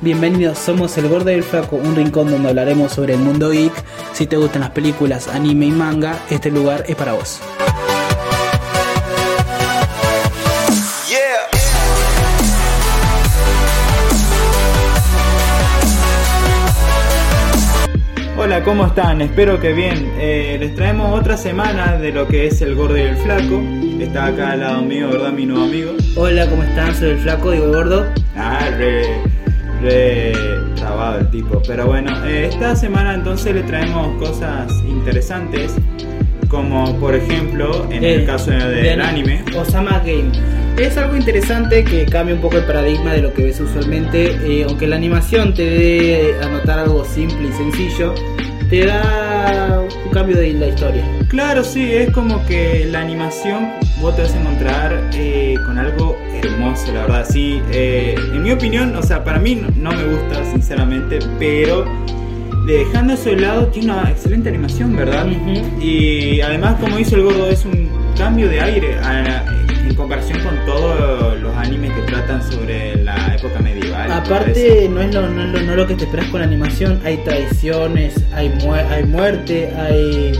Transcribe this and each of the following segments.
Bienvenidos, somos El Gordo y el Flaco, un rincón donde hablaremos sobre el mundo geek. Si te gustan las películas, anime y manga, este lugar es para vos. Hola, ¿cómo están? Espero que bien. Eh, les traemos otra semana de lo que es el gordo y el flaco. Está acá al lado mío, ¿verdad? Mi nuevo amigo. Hola, ¿cómo están? Soy el Flaco, digo el Gordo. Ah, re, re trabado el tipo. Pero bueno, eh, esta semana entonces le traemos cosas interesantes. Como por ejemplo, en el Eh, caso de- de del ani- anime. Osama Game. Es algo interesante que cambia un poco el paradigma de lo que ves usualmente. eh, aunque la animación te dé a notar algo simple y sencillo, te da un cambio de la historia. Claro, sí, es como que la animación vos te vas a encontrar eh, con algo hermoso, la verdad. Sí, eh, en mi opinión, o sea, para mí no, no me gusta, sinceramente, pero dejando eso de lado, tiene una excelente animación, ¿verdad? Y además, como hizo el gordo, es un cambio de aire a- en comparación con todos los animes que tratan sobre la época medieval. Aparte, no es, lo, no, es lo, no es lo que te esperas con la animación. Hay traiciones, hay, muer- hay muerte, hay,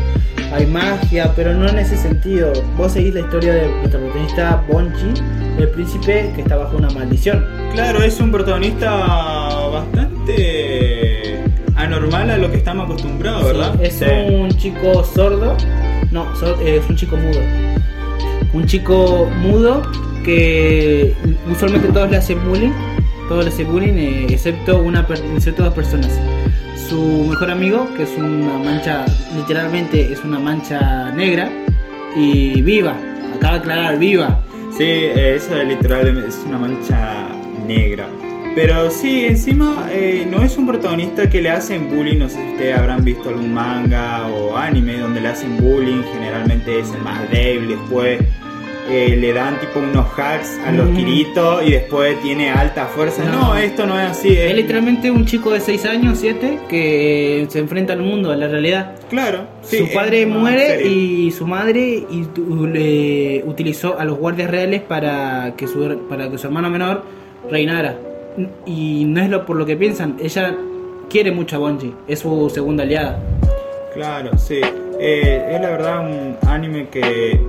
hay magia, pero no en ese sentido. Vos seguís la historia del protagonista Bonchi, el príncipe que está bajo una maldición. Claro, es un protagonista bastante anormal a lo que estamos acostumbrados, ¿verdad? Sí, es Sí. un chico sordo, no, eh, es un chico mudo. Un chico mudo que usualmente todos le hacen bullying, todos le hacen bullying, eh, excepto, una, excepto dos personas. Su mejor amigo, que es una mancha, literalmente es una mancha negra, y viva, acaba de aclarar, viva. Sí, eh, eso de literal es una mancha negra. Pero sí, encima eh, no es un protagonista que le hacen bullying. No sé si ustedes habrán visto algún manga o anime donde le hacen bullying. Generalmente es el más débil. Después eh, le dan tipo unos hacks a los Mm. Kirito y después tiene alta fuerza. No, No. esto no es así. Es literalmente un chico de 6 años, 7, que se enfrenta al mundo, a la realidad. Claro. sí, su es padre muere y su madre y le utilizó a los guardias reales para que su para que su hermano menor reinara y no es lo por lo que piensan ella quiere mucho a Bonji es su segunda aliada Claro, sí. Eh, es la verdad un anime que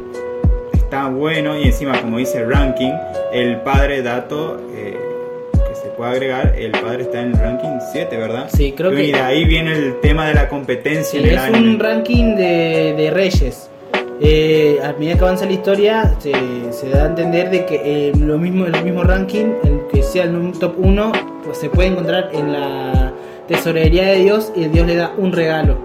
está bueno y encima, como dice el ranking, el padre dato eh, que se puede agregar, el padre está en el ranking 7, ¿verdad? Sí, creo que- Y de ahí viene el tema de la competencia Sí, en el es anime. un ranking de, de reyes Eh, a medida que avanza la historia se, se da a entender de que eh, lo mismo el mismo ranking el que sea el top 1 pues se puede encontrar en la tesorería de Dios y Dios le da un regalo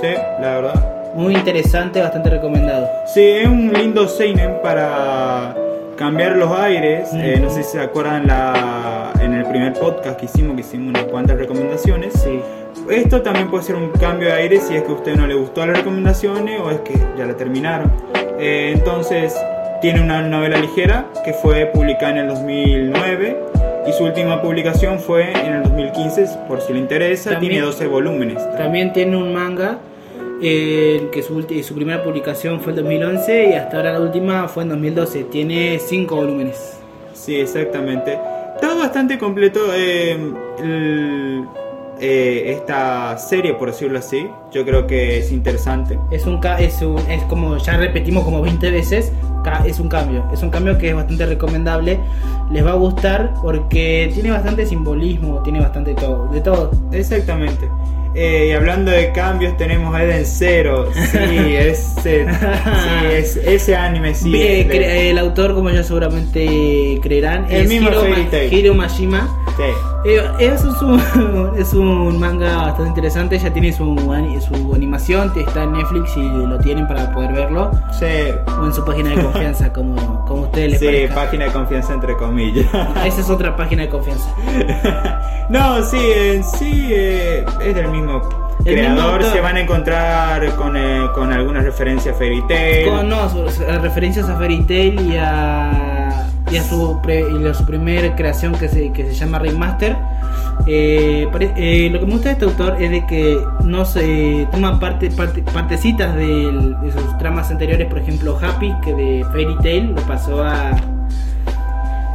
Sí, la verdad. Muy interesante, bastante recomendado. Sí, es un lindo seinen para cambiar los aires. Eh, no sé si se acuerdan la, en el primer podcast que hicimos, que hicimos unas cuantas recomendaciones. Sí. Esto también puede ser un cambio de aire si es que a usted no le gustó las recomendaciones o es que ya la terminaron. Eh, entonces, tiene una novela ligera que fue publicada en el 2009 y su última publicación fue en el 2015, por si le interesa. También- tiene 12 volúmenes. También tiene un manga eh, que su, su primera publicación fue en 2011 y hasta ahora la última fue en 2012. Tiene 5 volúmenes. Sí, exactamente. Está bastante completo eh, el- eh, esta serie, por decirlo así. Yo creo que es interesante. Es un, es un- es como ya repetimos como 20 veces, es un cambio. Es un cambio que es bastante recomendable. Les va a gustar porque tiene bastante simbolismo, tiene bastante todo, de todo. Exactamente. Eh, y hablando de cambios, tenemos Eden Zero. Sí, ese, sí, es, ese anime sí. Eh, es el autor, como ya seguramente creerán, El es mismo Hiro, Ma-. Hiro Mashima. sí. Eh, es, un, es un manga bastante interesante, ya tiene su, su animación, está en Netflix y lo tienen para poder verlo, Sí, o en su página de confianza, como, como ustedes les sí, parezca. página de confianza entre comillas. Esa es otra página de confianza. no, sí, en sí eh, es del mismo El creador. Se van a encontrar con, eh, con algunas referencias a Fairy Tail. Con no, referencias a Fairy Tail y a, y a su, pre- y a su primer creación que se, que se llama Ringmaster. Eh, eh, lo que me gusta de este autor es de que no se toma parte, parte- partecitas del- de sus tramas anteriores, por ejemplo Happy, que de Fairy Tail lo pasó a,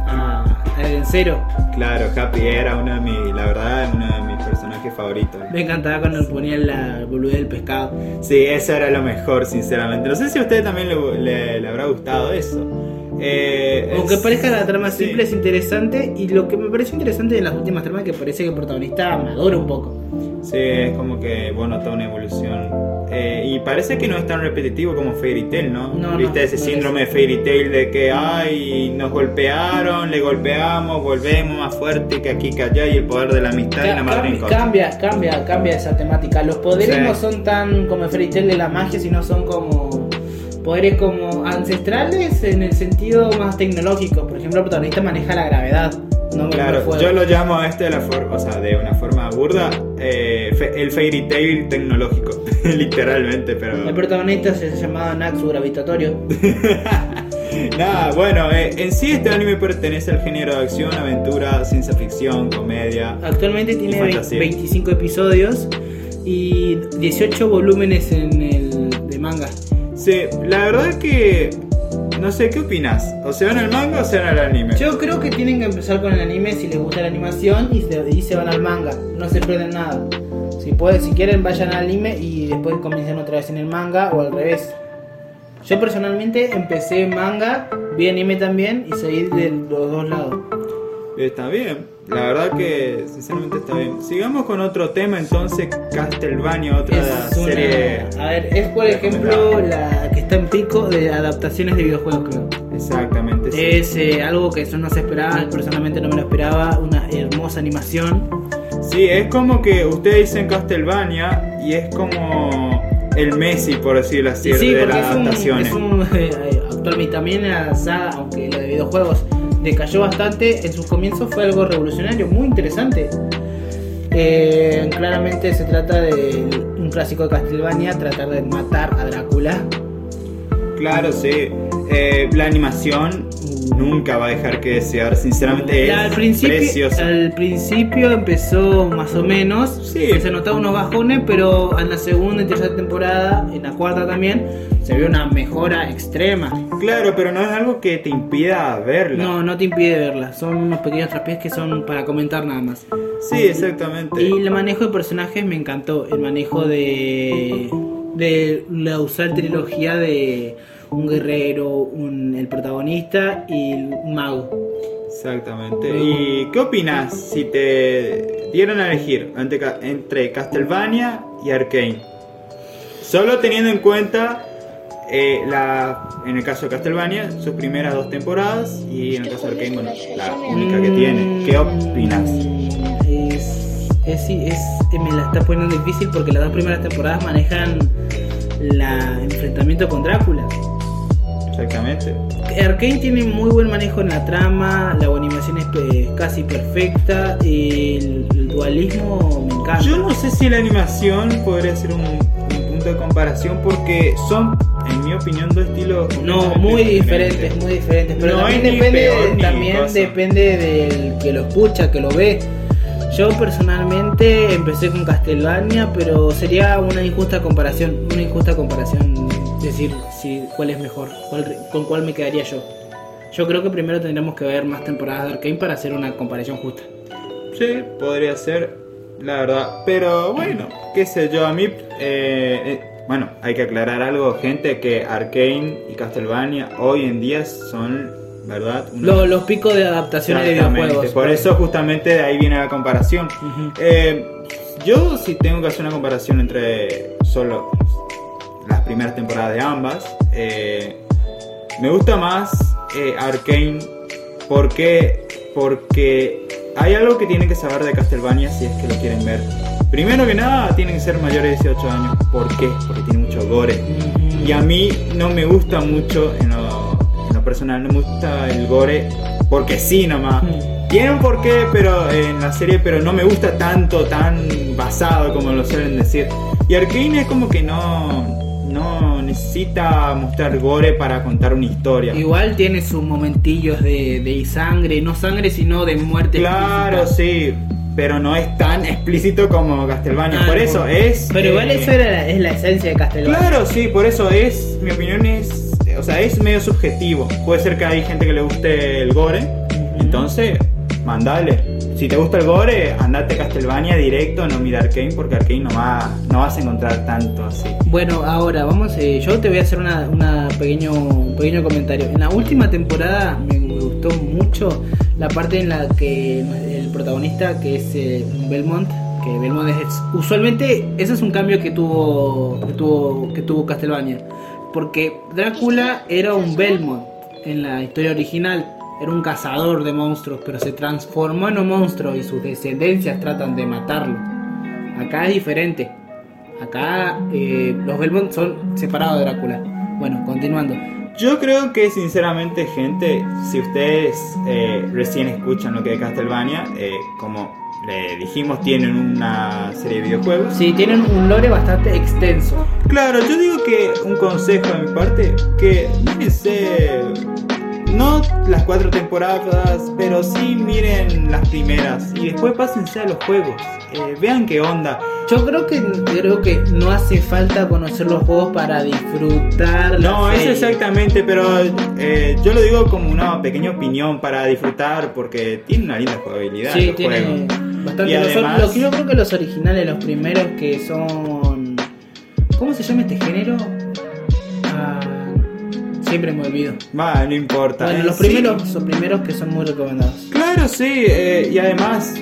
a, romancero. Claro, Happy era uno de mis, la verdad, uno de mis personajes favoritos. Me encantaba cuando ponían la boludez del pescado. Sí, eso era lo mejor, sinceramente. No sé si a usted también le, le- le habrá gustado eso. Eh, Aunque es- parezca la trama sí. simple, es interesante. Y lo que me pareció interesante de las últimas tramas es que parece que el protagonista madura un poco. Sí, es como que vos notas una evolución. Eh, y parece que no es tan repetitivo como Fairy Tail, ¿no? No, no, ¿Viste ese no síndrome de Fairy Tail de que, ay, nos golpearon, le golpeamos, volvemos más fuerte que aquí, que allá, y el poder de la amistad y la madre cambia, cambia, cambia, cambia esa temática. Los poderes Sí. no son tan como Fairy Tail de la magia, sino son como poderes como ancestrales en el sentido más tecnológico. Por ejemplo, el protagonista maneja la gravedad. No Claro, yo lo llamo a este de la forma, o sea, de una forma burda, eh, fe- el Fairy Tail tecnológico, literalmente, pero... El protagonista se llamaba Naxu Gravitatorio. Nada, bueno, eh, en sí este anime pertenece al género de acción, aventura, ciencia ficción, comedia. Actualmente tiene Y ve- fantasía. 25 episodios y 18 volúmenes en el de manga. Sí, la verdad que no sé, ¿qué opinas? ¿O se van al manga o se van al anime? Yo creo que tienen que empezar con el anime si les gusta la animación y se, y se van al manga. No se pierden nada. Si pueden, si quieren vayan al anime y después comiencen otra vez en el manga o al revés. Yo personalmente empecé manga, vi anime también y seguí de los dos lados. Está bien, la verdad que sinceramente está bien. Sigamos con otro tema entonces, Castlevania, otra Es una- serie. A ver, es por ejemplo la que está en pico de adaptaciones de videojuegos, creo. Exactamente, sí. Es eh, algo que eso no se esperaba, personalmente no me lo esperaba, una hermosa animación. Sí, es como que ustedes dicen Castlevania y es como el Messi, por decirlo así, sí, de las adaptaciones. es un, eh, actualmente también la saga, aunque la de videojuegos decayó bastante, en sus comienzos fue algo revolucionario, muy interesante. Eh, claramente se trata de un clásico de Castlevania, tratar de matar a Drácula. Claro, sí. Eh, la animación nunca va a dejar que desear, sinceramente La- es al, principio, preciosa. al principio empezó más o menos, Sí. se notaba unos bajones, pero en la segunda y tercera temporada, en la cuarta también, se vio una mejora extrema. Claro, pero no es algo que te impida verla. No, no te impide verla, son unos pequeños traspiés que son para comentar nada más. Sí, exactamente. Y el manejo de personajes me encantó, el manejo de, de la usar trilogía de un guerrero, un, el protagonista y un mago. Exactamente. ¿Y qué opinas si te dieran a elegir entre Castlevania y Arkane? Solo teniendo en cuenta eh, la, en el caso de Castlevania, sus primeras dos temporadas y en el caso de Arkane, bueno, la única que tiene. ¿Qué opinas? Es, es, es, eh, me la está poniendo difícil porque las dos primeras temporadas manejan la enfrentamiento con Drácula. Exactamente. Arkane tiene muy buen manejo en la trama, la animación es pe- casi perfecta, el, el dualismo me encanta. Yo no sé si la animación podría ser un, un punto de comparación porque son, en mi opinión, dos estilos No, muy diferentes, muy diferentes. Pero No también depende, peor también depende del que lo escucha, que lo ve. Yo personalmente empecé con Castlevania, pero sería una injusta comparación, una injusta comparación decir si cuál es mejor, cuál- con cuál me quedaría yo. Yo creo que primero tendríamos que ver más temporadas de Arkane para hacer una comparación justa. Sí, podría ser, la verdad. Pero bueno, qué sé yo, a mí... eh, eh, bueno, hay que aclarar algo, gente, que Arkane y Castlevania hoy en día son, ¿verdad? Una- los picos de adaptaciones de videojuegos. Por eso justamente de ahí viene la comparación. Eh, yo si tengo que hacer una comparación entre solo las primeras temporadas de ambas, eh, me gusta más eh, Arkane porque, porque hay algo que tienen que saber de Castlevania si es que lo quieren ver. Primero que nada, tienen que ser mayores de 18 años. ¿Por qué? Porque tiene mucho gore. Y a mí no me gusta mucho, en lo, en lo personal, no me gusta el gore porque sí nomás. Mm. Tiene un porqué pero en la serie, pero no me gusta tanto, tan basado como lo suelen decir. Y Arkane es como que no, no necesita mostrar gore para contar una historia. Igual tiene sus momentillos de, de sangre, no sangre sino de muerte. Claro, física. sí, pero no es tan explícito como Castlevania. Ah, por eso es... Pero igual eh, eso era la- es la esencia de Castlevania. Claro, sí, por eso es, mi opinión es, o sea, es medio subjetivo. Puede ser que hay gente que le guste el gore, entonces mandale. Si te gusta el gore, andate a Castlevania directo, no mira Arkane, porque Arkane no, va, no vas a encontrar tanto así. Bueno, ahora vamos, eh, yo te voy a hacer una, una pequeño, un pequeño comentario. En la última temporada me, me gustó mucho la parte en la que el protagonista, que es eh, Belmont, que Belmont es usualmente ese es un cambio que tuvo que tuvo que tuvo Castlevania, porque Drácula era un Belmont en la historia original. Era un cazador de monstruos, pero se transformó en un monstruo y sus descendencias tratan de matarlo. Acá es diferente. Acá eh, los Belmont son separados de Drácula. Bueno, continuando. Yo creo que sinceramente, gente, si ustedes eh, recién escuchan lo que es Castlevania, eh, como le dijimos, tienen una serie de videojuegos. Sí, tienen un lore bastante extenso. Claro, yo digo que un consejo de mi parte, que mírense, no las cuatro temporadas, pero sí miren las primeras y después pásense a los juegos. Eh, vean qué onda. Yo creo que creo que no hace falta conocer los juegos para disfrutar. No, es exactamente, pero eh, yo lo digo como una pequeña opinión para disfrutar porque tiene una linda jugabilidad. Sí, los tiene juegos. bastante. Y Los- además- los- yo creo que los originales, los primeros que son. ¿Cómo se llama este género? Ah, siempre me olvido. Va, no importa. Bueno, Eh, los sí. primeros, los primeros que son muy recomendados. Claro, sí, eh, y además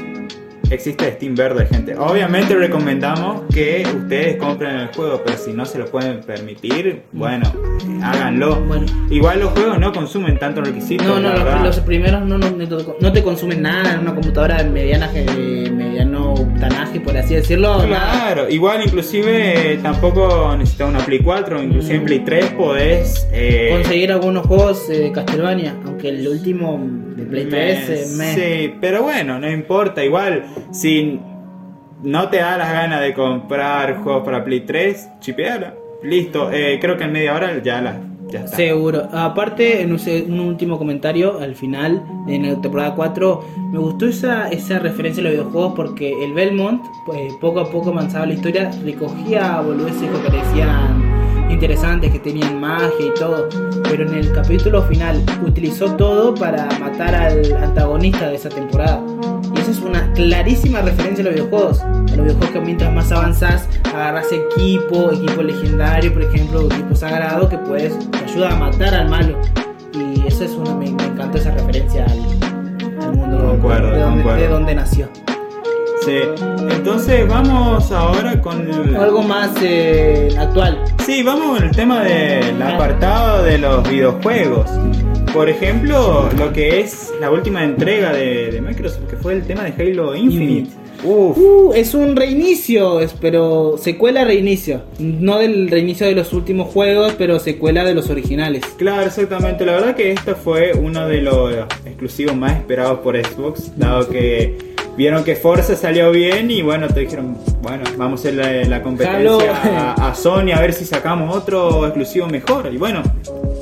existe Steam Verde, gente. Obviamente recomendamos que ustedes compren el juego, pero si no se lo pueden permitir, bueno, eh, háganlo. Bueno. Igual los juegos no consumen tanto requisitos. No, no, los, primeros no, no, no te- consumen nada en una computadora de mediana, de mediano tanaje, por así decirlo. nada. Claro, igual inclusive eh, tampoco necesitas una Play 4, inclusive en Play 3 podés... eh, Conseguir algunos juegos eh, de Castlevania, aunque el último de Play 3 eh, me... Sí, pero bueno, no importa. Igual, si no te da las ganas de comprar juegos para Play 3, chipeala. Listo, eh, creo que en media hora ya, la, ya está. Seguro. Aparte, en un último comentario al final, en la temporada 4, me gustó esa, esa referencia a los videojuegos porque el Belmont, pues, poco a poco avanzaba la historia, recogía boludeces que parecían interesantes, que tenían magia y todo, pero en el capítulo final utilizó todo para matar al antagonista de esa temporada. Y esa es una clarísima referencia a los videojuegos. A los videojuegos que mientras más avanzas, agarras equipo, equipo legendario, por ejemplo, equipo sagrado, que puedes, te ayuda a matar al malo. Y eso es una, me, me encantó esa referencia al, al mundo de, donde, de donde nació. Sí. Entonces vamos ahora con el... Algo más eh, actual. Sí, vamos con el tema del apartado de los videojuegos. Por ejemplo, lo que es la última entrega de, de Microsoft, que fue el tema de Halo Infinite. Uf. Uh, es un reinicio, es- pero secuela reinicio. No del reinicio de los últimos juegos, pero secuela de los originales. Claro, exactamente. La verdad que este fue uno de los exclusivos más esperados por Xbox, dado que vieron que Forza salió bien y bueno, te dijeron, bueno, vamos a hacer la, la competencia a, a Sony a ver si sacamos otro exclusivo mejor. Y bueno,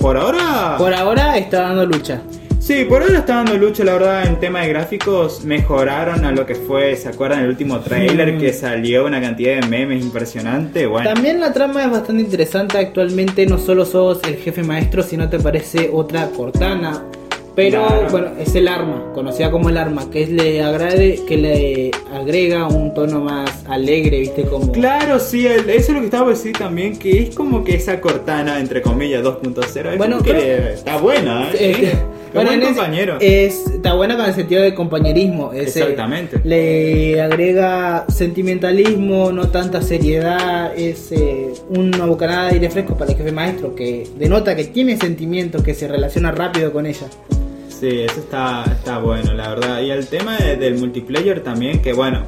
por ahora... Por ahora está dando lucha. Sí, por ahora está dando lucha, la verdad, en tema de gráficos mejoraron a lo que fue, ¿se acuerdan? El último trailer Mm. que salió una cantidad de memes impresionante, bueno. También la trama es bastante interesante. Actualmente no solo sos el jefe maestro, sino te parece otra Cortana. Pero Claro. bueno, es el arma, conocida como el arma, que es le agrade, que le agrega un tono más alegre, viste como. Claro, sí, el- eso es lo que estaba decir también, que es como que esa Cortana, entre comillas, 2.0, es Bueno, que está buena, ¿eh? Eh, Sí. Qué bueno, buen compañero. Es, está buena con el sentido de compañerismo. ese- Exactamente. Le agrega sentimentalismo, no tanta seriedad. Es eh, una bocanada de aire fresco para el jefe maestro que denota que tiene sentimientos, que se relaciona rápido con ella. Sí, eso está, está bueno, la verdad. Y el tema de- del multiplayer también, que bueno,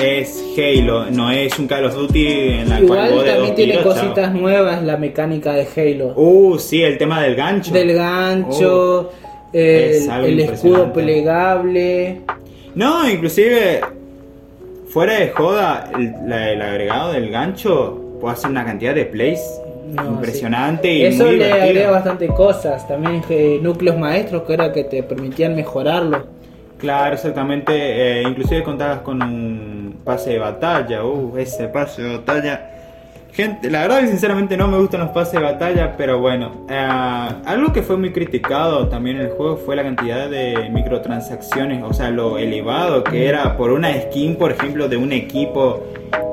es Halo, no es un Call of Duty en la cual Igual vos de también tiene cositas nuevas la mecánica de Halo. Uh, sí, el tema del gancho. Del gancho, Es el, el escudo plegable. No, inclusive, fuera de joda, el, la- el agregado del gancho puede hacer una cantidad de plays No, impresionante sí. y Eso muy le divertido. agrega bastante cosas. También eh, núcleos maestros que era que te permitían mejorarlo. Claro, exactamente. eh, inclusive contabas con un pase de batalla. Uh, ese pase de batalla Gente, la verdad que sinceramente no me gustan los pases de batalla, pero bueno. eh, algo que fue muy criticado también en el juego fue la cantidad de microtransacciones, o sea, lo elevado que era por una skin, por ejemplo, de un equipo,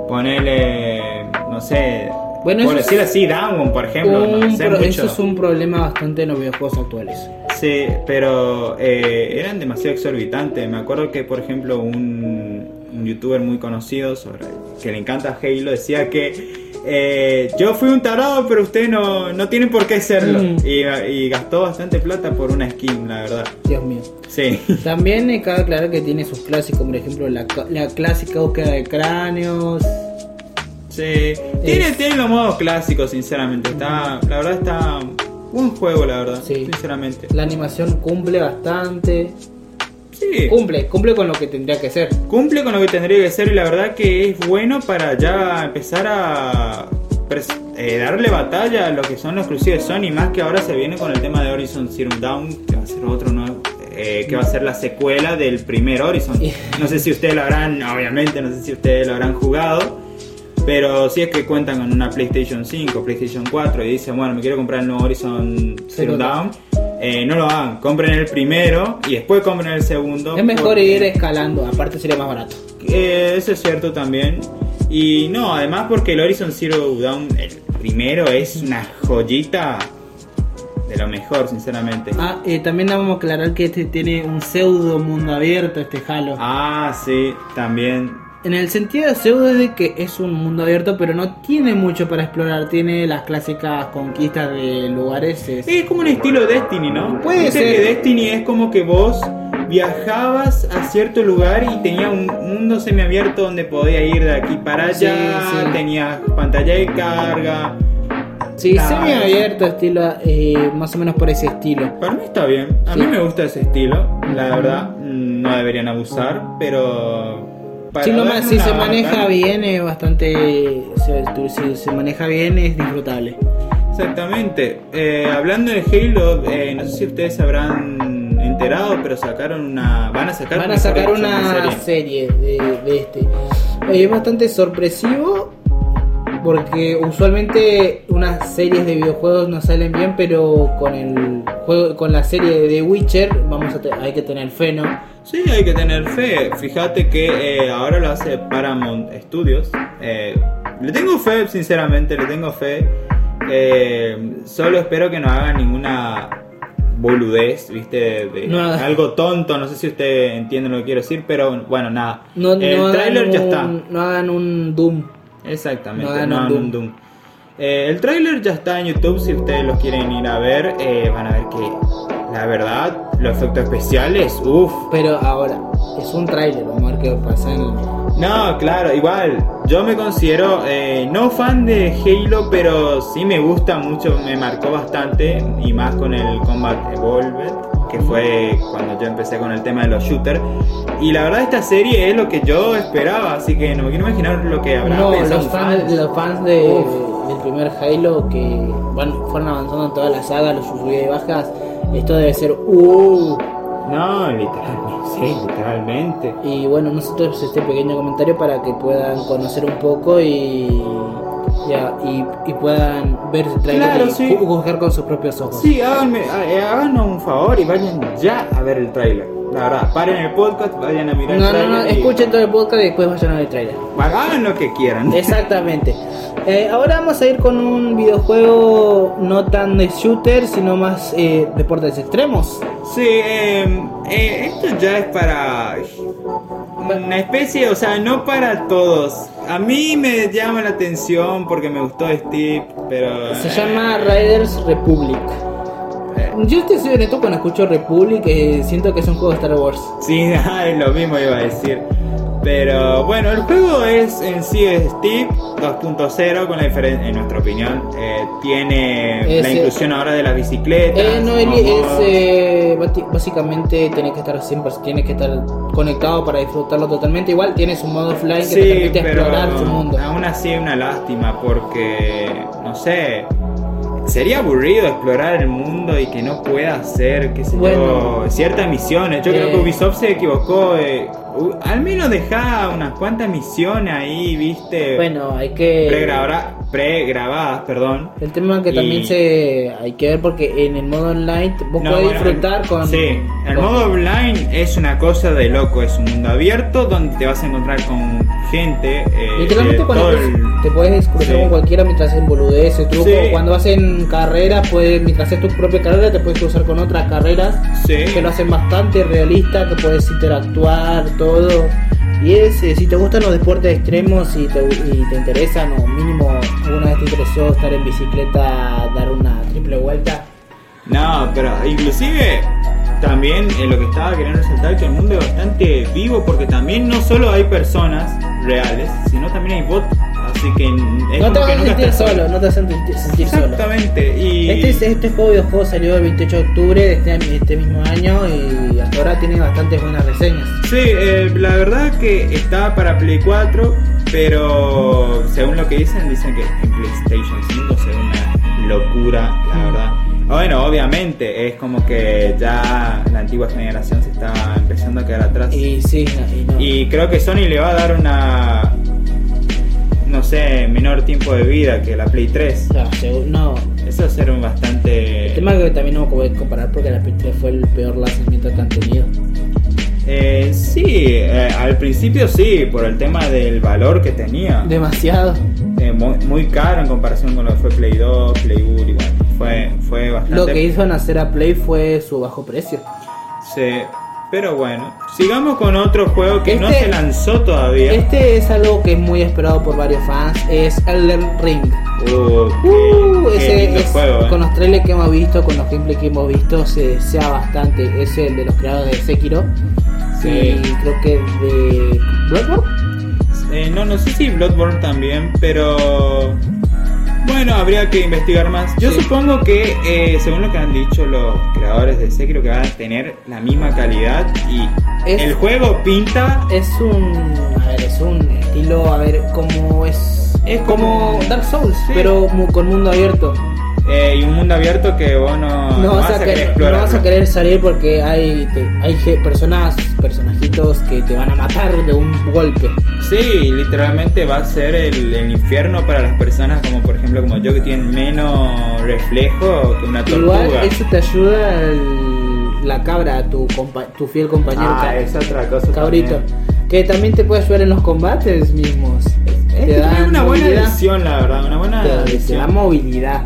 ponerle, no sé, Bueno, por decir así, Down, por ejemplo, no sé mucho. eso es un problema bastante en los videojuegos actuales. Sí, pero eh, eran demasiado exorbitantes. Me acuerdo que, por ejemplo, un, un youtuber muy conocido sobre que le encanta Halo decía que eh, yo fui un tarado, pero ustedes no, no tienen por qué serlo. Mm. Y, y gastó bastante plata por una skin, la verdad. Dios mío. Sí. También eh, cabe aclarar que tiene sus clásicos, por ejemplo, la, la clásica búsqueda de cráneos. Sí. Tiene, Es- tiene los modos clásicos, sinceramente. Está, la verdad está buen juego, la verdad. Sí. Sinceramente. La animación cumple bastante. Sí. Cumple, cumple con lo que tendría que ser. Cumple con lo que tendría que ser y la verdad que es bueno para ya empezar a eh, darle batalla a lo que son los exclusivos de Sony, más que ahora se viene con el tema de Horizon Zero Dawn, que va a ser otro nuevo, eh, que va a ser la secuela del primer Horizon. No sé si ustedes lo habrán, obviamente, no sé si ustedes lo habrán jugado, pero si es que cuentan con una PlayStation 5, PlayStation 4 y dicen, bueno, me quiero comprar el nuevo Horizon Zero Dawn. eh, no lo hagan, compren el primero y después compren el segundo. Es mejor porque- ir escalando, aparte sería más barato. eh, eso es cierto también. Y no, además porque el Horizon Zero Dawn, el primero, es una joyita de lo mejor, sinceramente. Ah, eh, también vamos a aclarar que este tiene un pseudo mundo abierto, este Halo. Ah, sí, también. En el sentido de pseudo de que es un mundo abierto, pero no tiene mucho para explorar. Tiene las clásicas conquistas de lugares. es- Es como un estilo Destiny, ¿no? Puede Viste ser. que Destiny es como que vos viajabas a cierto lugar y tenía un mundo semiabierto donde podía ir de aquí para allá, Sí, sí. tenías pantalla de carga. Sí, Claro. semi abierto, estilo, eh, más o menos por ese estilo. Para mí está bien, a Sí. mí me gusta ese estilo, la verdad, no deberían abusar, pero... Si, se maneja bacana- bien, es bastante. Si se maneja bien, es disfrutable. Exactamente, Eh, hablando de Halo, eh, no sé si ustedes se habrán enterado, pero sacaron una... Van a sacar, Van a sacar una serie de, de este. Eh, Es bastante sorpresivo porque usualmente unas series de videojuegos no salen bien, pero con el juego, con la serie de The Witcher vamos a te- hay que tener fe, ¿no? Sí, hay que tener fe. Fíjate que eh, ahora lo hace Paramount Studios. Eh, le tengo fe, sinceramente, le tengo fe. Eh, solo espero que no hagan ninguna boludez, viste, de No algo tonto. No sé si usted entiende lo que quiero decir, pero bueno, nada. No, el no tráiler ya está. No hagan un Doom. Exactamente, no no hagan un hagan un Doom. Eh, el tráiler ya está en YouTube, si ustedes lo quieren ir a ver, eh, van a ver que la verdad, los efectos especiales, uff, Pero ahora, es un tráiler, vamos a ver qué pasa en No, claro, igual. Yo me considero eh, no fan de Halo, pero sí me gusta mucho, me marcó bastante. Y más con el Combat Evolved, que fue cuando yo empecé con el tema de los shooters. Y la verdad, esta serie es lo que yo esperaba, así que no me quiero imaginar lo que habrá No, los fans, fan. los fans de, Uf. Del primer Halo que van, fueron avanzando en toda la saga, los subidas y bajas, esto debe ser uh. No, literalmente, sí, literalmente. Y bueno, nosotros este pequeño comentario para que puedan conocer un poco y ya, y, y puedan ver el trailer Claro, y sí. ju- juzgar con sus propios ojos. Sí, háganme, eh, háganos un favor y vayan ya a ver el tráiler. La verdad, paren el podcast, vayan a mirar No, el no, tráiler. no, y- escuchen todo el podcast y después vayan a ver el trailer. Hagan lo que quieran. Exactamente. Eh, ahora vamos a ir con un videojuego no tan de shooter, sino más eh, deportes extremos. Sí, eh, eh, esto ya es para una especie, o sea, no para todos. A mí me llama la atención porque me gustó Steve, pero... Se llama Riders Republic. Yo te soy honesto cuando escucho Republic, siento que es un juego de Star Wars. Sí, es lo mismo iba a decir. Pero bueno, el juego es en sí es Steve 2.0 con la diferencia, en nuestra opinión, eh, tiene la Ese- inclusión ahora de las bicicletas. Eh, no, Eli, es eh, básicamente tenés que estar siempre, tienes que estar conectado para disfrutarlo totalmente. Igual tienes un modo offline que te Sí, permite pero explorar su mundo. aún así es una lástima porque, no sé, sería aburrido explorar el mundo y que no pueda hacer, qué sé Bueno, yo, ciertas misiones. Yo creo eh, que Ubisoft se equivocó, eh, uh, al menos deja unas cuantas misiones ahí, viste. Bueno, hay que. Pregrabadas, perdón. El tema que Y- también se hay que ver porque en el modo online vos No, podés bueno, disfrutar el- con. Sí, el con- modo online es una cosa de loco, es un mundo abierto donde te vas a encontrar con gente. eh, Literalmente cuando el- te puedes cruzar Sí. con cualquiera mientras hacen boludeces, trucos. Sí. Cuando hacen carreras, puedes, mientras haces tu propia carrera, te puedes cruzar con otras carreras Sí. que lo hacen bastante realista, que puedes interactuar, todo. Y es, eh, si te gustan los deportes extremos y te, y te interesan, o mínimo alguna vez te interesó estar en bicicleta, dar una triple vuelta, No, pero inclusive también en lo que estaba queriendo resaltar que el mundo es bastante vivo porque también no solo hay personas reales, sino también hay bots. Así que es no te vas a sentir estás solo, no te vas a sentir, sentir solo. Exactamente. Y Este, es- este juego videojuego salió el 28 de octubre de este, este mismo año y hasta ahora tiene bastantes buenas reseñas. Sí, eh, la verdad que está para Play 4, pero según lo que dicen, dicen que en PlayStation 5 será una locura, la Mm. verdad. Bueno, obviamente, es como que ya la antigua generación se está empezando a quedar atrás. Y sí, y no. Y creo que Sony le va a dar una, no sé, menor tiempo de vida que la Play 3. O sea, segu- no. Eso va a ser un El bastante... tema es que también no puedo comparar porque la P3 fue el peor lanzamiento que han tenido. Eh, sí, eh, al principio sí, por el tema del valor que tenía. Demasiado. Eh, muy, muy caro en comparación con lo que fue Play 2, Play 1 y bueno, fue, fue bastante... Lo que hizo nacer a Play fue su bajo precio. Sí, pero bueno, sigamos con otro juego que no Este- se lanzó todavía. Este es algo que es muy esperado por varios fans, es Elden Ring. Uh, qué- Uh, ese es- juego, eh. con los trailers que hemos visto, con los gameplays que hemos visto, se desea bastante. Es el de los creadores de Sekiro. Sí. Y creo que de Bloodborne. Eh, no, no sé si Bloodborne también, pero bueno, habría que investigar más. Yo Sí. supongo que, eh, según lo que han dicho los creadores de Sekiro, que van a tener la misma calidad y Es- el juego pinta. Es un. A ver, es un estilo. A ver, como es. Es como como- Dark Souls, Sí. pero con mundo abierto. Eh, y un mundo abierto que vos no, No, vas, a, querer no vas a querer salir porque hay, te- hay personas, personajitos que te van a matar de un golpe. Sí, literalmente va a ser el, el infierno para las personas como por ejemplo como yo que tienen menos reflejo que una tortuga. Igual eso te ayuda el- la cabra, tu, compa- tu fiel compañero ah, es otra cosa. cabrito. también. Que también te puede ayudar en los combates mismos. Es una buena edición, la verdad, una buena te- te, da movilidad.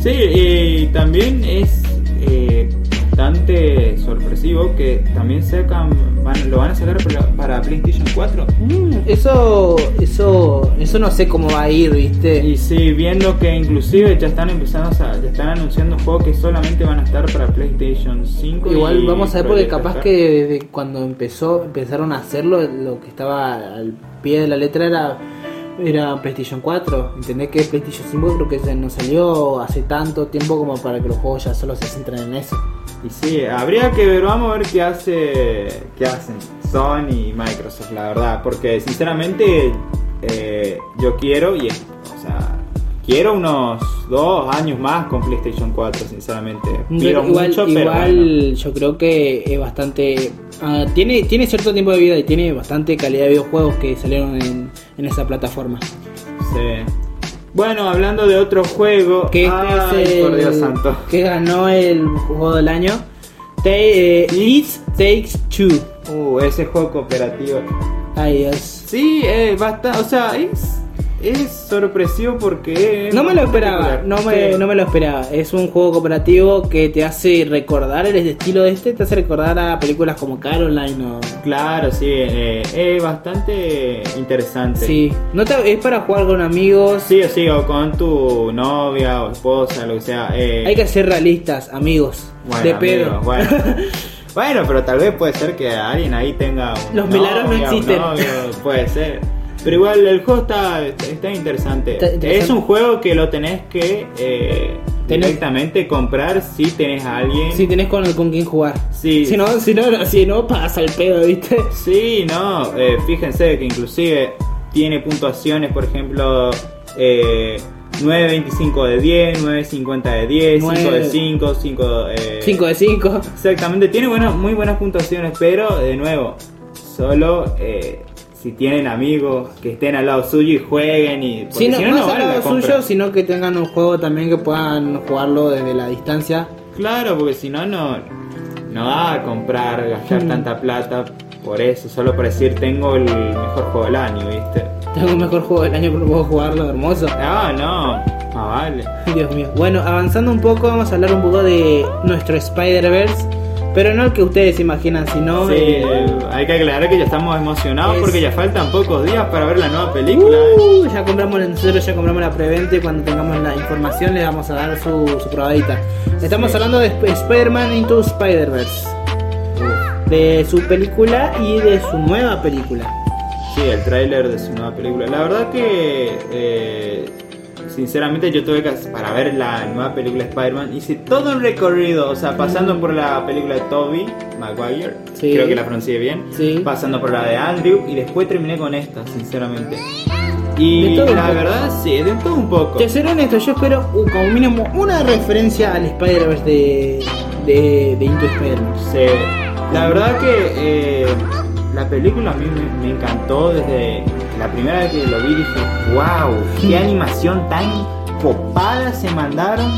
Sí, y también es eh, bastante sorpresivo que también sacan, van- lo van a sacar para, para PlayStation 4. Mm, eso, eso, eso no sé cómo va a ir, viste. Y sí, viendo que inclusive ya están empezando, a, ya están anunciando juegos que solamente van a estar para PlayStation 5. Igual y vamos a ver porque capaz que desde cuando empezó empezaron a hacerlo lo que estaba al pie de la letra era era PlayStation 4 entendés que PlayStation 5 creo que no salió hace tanto tiempo como para que los juegos ya solo se centren en eso Y sí, habría que ver, vamos a ver qué hace, qué hacen Sony y Microsoft, la verdad, porque sinceramente eh, yo quiero y, o sea, quiero unos dos años más con PlayStation 4, sinceramente. Igual, mucho, pero igual bueno. yo creo que es bastante ah, tiene tiene cierto tiempo de vida y tiene bastante calidad de videojuegos que salieron en, en esa plataforma Sí. Bueno, hablando de otro juego, que este ay, es el por Dios santo. que ganó el juego del año Ta- eh, It Takes Two Uh, ese juego cooperativo. Ay Dios Sí, eh, basta, o sea, es, es sorpresivo porque... No me lo esperaba, no me, Sí. no me lo esperaba. Es un juego cooperativo que te hace recordar el estilo de este, te hace recordar a películas como Caroline o. Claro, sí, eh, es bastante interesante. Sí, no te- es para jugar con amigos. Sí o sí, o con tu novia o esposa, lo que sea. eh, Hay que ser realistas, amigos. bueno, de pedo. Bueno. Bueno, pero tal vez puede ser que alguien ahí tenga un Los milagros no existen. novio, puede ser. Pero igual el juego está, está interesante. Está interesante. Es un juego que lo tenés que eh, Tenés- directamente comprar si tenés a alguien. si tenés con, con quién jugar. Sí. Si no, si no, si no pasa el pedo, ¿viste? Sí, no, eh, fíjense que inclusive tiene puntuaciones, por ejemplo, eh, 9.25 de 10, 9.50 de 10, 5 de Nueve. 5, 5 eh, 5 de 5. Exactamente, tiene buenas, muy buenas puntuaciones, pero de nuevo, solo eh, si tienen amigos que estén al lado suyo y jueguen y Sí, no, si no, es al la lado suyo, sino que tengan un juego también que puedan jugarlo desde la distancia. Claro, porque si no, no, no va a comprar, gastar Mm. tanta plata por eso, solo por decir tengo el mejor juego del año, ¿viste? Tengo un mejor juego del año, pero puedo jugarlo hermoso. Ah, no, más vale. Dios mío. Bueno, avanzando un poco, vamos a hablar un poco de nuestro Spider-Verse. Pero no el que ustedes imaginan, sino. Sí, eh, hay que aclarar que ya estamos emocionados Es- porque ya faltan pocos días para ver la nueva película. Uh, ya compramos, nosotros ya compramos la preventa y cuando tengamos la información les vamos a dar su, su probadita. Estamos Sí. hablando de Sp- Spider-Man Into Spider-Verse, de su película y de su nueva película. Sí, el tráiler de su nueva película. La verdad que, eh, sinceramente, yo tuve que, para ver la nueva película de Spider-Man, hice todo un recorrido, o sea, pasando por la película de Toby Maguire, Sí. creo que la pronuncié bien, Sí. pasando por la de Andrew y después terminé con esta, sinceramente. Y la poco. verdad, sí, de todo un poco. Te seré honesto, yo espero uh, como mínimo una referencia al Spider-Verse de, de, de Into Spider-Man. Sí, la verdad que eh, la película a mí me, me encantó desde la primera vez que lo vi dije, wow, qué animación tan copada se mandaron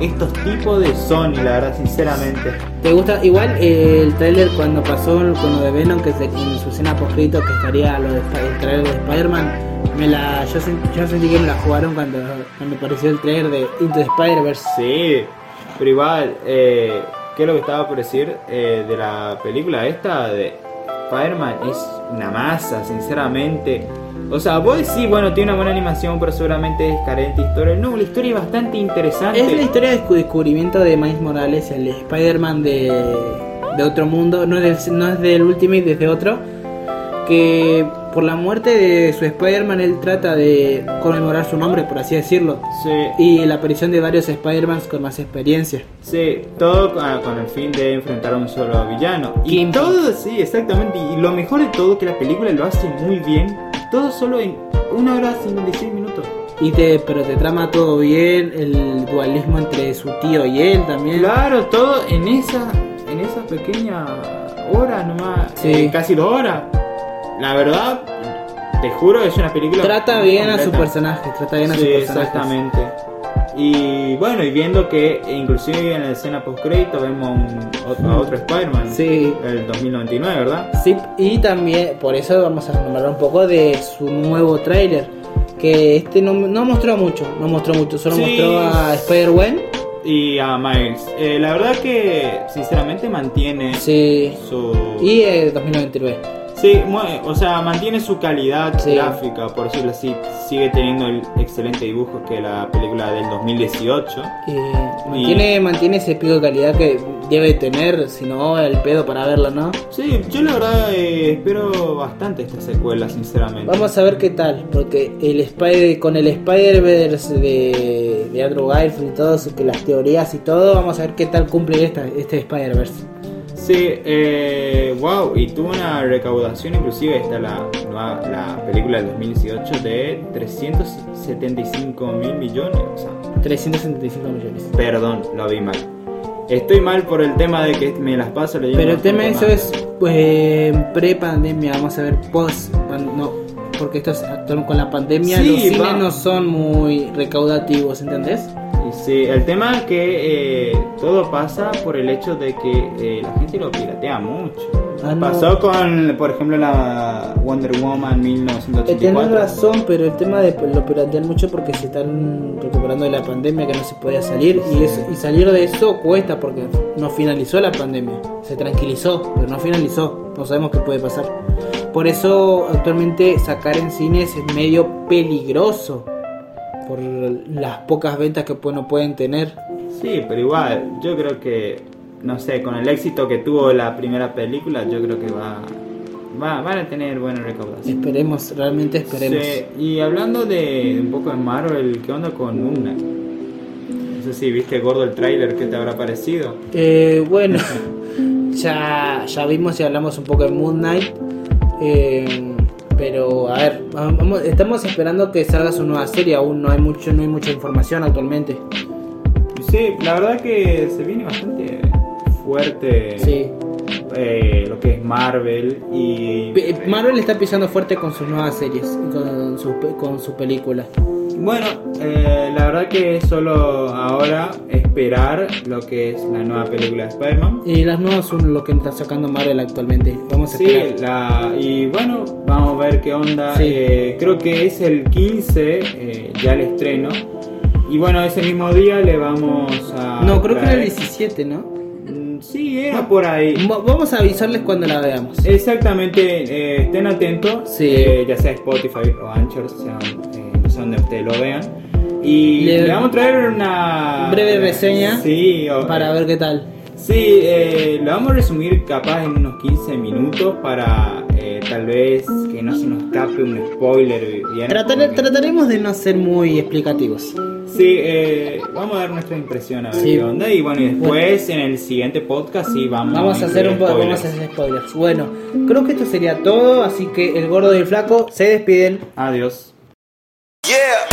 estos tipos de Sony, la verdad, sinceramente. ¿Te gusta? Igual eh, el trailer cuando pasó con lo de Venom, que se, en su escena poscrito que estaría lo de, el trailer de Spider-Man, me la, yo, yo sentí que me la jugaron cuando, cuando apareció el trailer de Into the Spider-Verse. Sí, pero igual, eh, ¿qué es lo que estaba por decir eh, de la película esta de Spider-Man? Es una masa, sinceramente. O sea, vos decís, bueno, tiene una buena animación, pero seguramente es carente de historia. No, la historia es bastante interesante. Es la historia de descubrimiento de Miles Morales, el Spider-Man de, de otro mundo, no del, no es del Ultimate, desde otro, que por la muerte de su Spider-Man él trata de conmemorar su nombre, por así decirlo, Sí, y la aparición de varios Spider-Mans con más experiencia. sí, todo con, con el fin de enfrentar a un solo villano. Y todo, sí, exactamente. Y lo mejor de todo, que la película lo hace muy bien. Todo solo en una hora 56 minutos. Y te, pero te trama todo bien, el dualismo entre su tío y él también. Claro, todo en esa, en esa pequeña hora nomás, Sí. eh, casi dos horas. La verdad, te juro, es una película. Trata bien a su personaje, trata bien a su personaje. exactamente. Y bueno, y viendo que inclusive en la escena post crédito vemos un- otro, a otro Spider-Man. Sí. El 2099, ¿verdad? Sí, y también por eso vamos a nombrar un poco de su nuevo tráiler. Que este no, no mostró mucho, no mostró mucho, solo Sí. mostró a Spider-Man. Y a Miles. Eh, la verdad que sinceramente mantiene Sí. su... Y eh, 2099. Sí, o sea, mantiene su calidad Sí. gráfica, por decirlo así. Sigue teniendo el excelente dibujo que la película del 2018. Eh, mantiene, mantiene ese pico de calidad que debe tener, si no, el pedo para verlo, ¿no? Sí, yo la verdad eh, espero bastante esta secuela, sinceramente. Vamos a ver qué tal, porque el Spider con el Spider-Verse de, de Andrew Garfield y todo, que las teorías y todo, vamos a ver qué tal cumple esta, este Spider-Verse. Sí, eh, wow, y tuvo una recaudación, inclusive esta la, la película del 2018 de 375 mil millones. O sea, 375 millones. perdón, lo vi mal. Estoy mal por el tema de que me las paso leyendo. Pero el tema de eso es pues pre-pandemia, vamos a ver post, no, porque esto es actual con la pandemia, Sí, los cines no son muy recaudativos, ¿entendés? Sí, el tema es que eh, todo pasa por el hecho de que eh, la gente lo piratea mucho. Ah, no. Pasó con, por ejemplo, la Wonder Woman Eh, 1984. Tenés razón, pero el tema de lo piratean mucho porque se están recuperando de la pandemia que no se podía salir y, eso- y salir de eso cuesta porque no finalizó la pandemia, se tranquilizó, pero no finalizó, no sabemos qué puede pasar. Por eso actualmente sacar en cines es medio peligroso por las pocas ventas que pues, no pueden tener. Sí, pero igual, yo creo que, no sé, con el éxito que tuvo la primera película, yo creo que va, va van a tener buena recaudación. Esperemos, realmente esperemos. Sí, y hablando de un poco de Marvel, ¿qué onda con Moon Knight? No sé si viste gordo el tráiler, ¿qué te habrá parecido? Eh, bueno, ya, ya vimos y hablamos un poco de Moon Knight. eh, pero a ver, vamos- estamos esperando que salga su nueva serie. Aún no hay mucho, no hay mucha información actualmente. Sí, la verdad que se viene bastante fuerte Sí. eh, lo que es Marvel y Marvel está pisando fuerte con sus nuevas series, con su, con su película. Bueno, eh, la verdad que es solo ahora esperar lo que es la nueva película de Spider-Man. Y las nuevas son lo que está sacando Marvel actualmente. Vamos a Sí, esperar. la, y bueno, vamos a ver qué onda. Sí. Eh, creo que es el 15, eh, ya el estreno. Y bueno, ese mismo día le vamos a. No, creo que era el traer- 17, ¿no? Mm, Sí, era por ahí. Va- Vamos a avisarles cuando la veamos. Exactamente, eh, estén atentos, Sí. eh, ya sea Spotify o Anchor, sean, donde ustedes lo vean. Y Le- le, vamos a traer una Breve reseña sí, o- Para ver qué tal. Sí, eh, lo vamos a resumir capaz en unos 15 minutos para eh, tal vez que no se nos escape un spoiler bien. Tratar- trataremos de no ser muy explicativos. Sí, eh, vamos a dar nuestra impresión a ver Sí. qué onda. Y bueno, y después en el siguiente podcast sí vamos, Vamos a hacer un incluir vamos a spoilers. hacer spoilers. Bueno, creo que esto sería todo, así que el gordo y el flaco se despiden. Adiós. Yeah.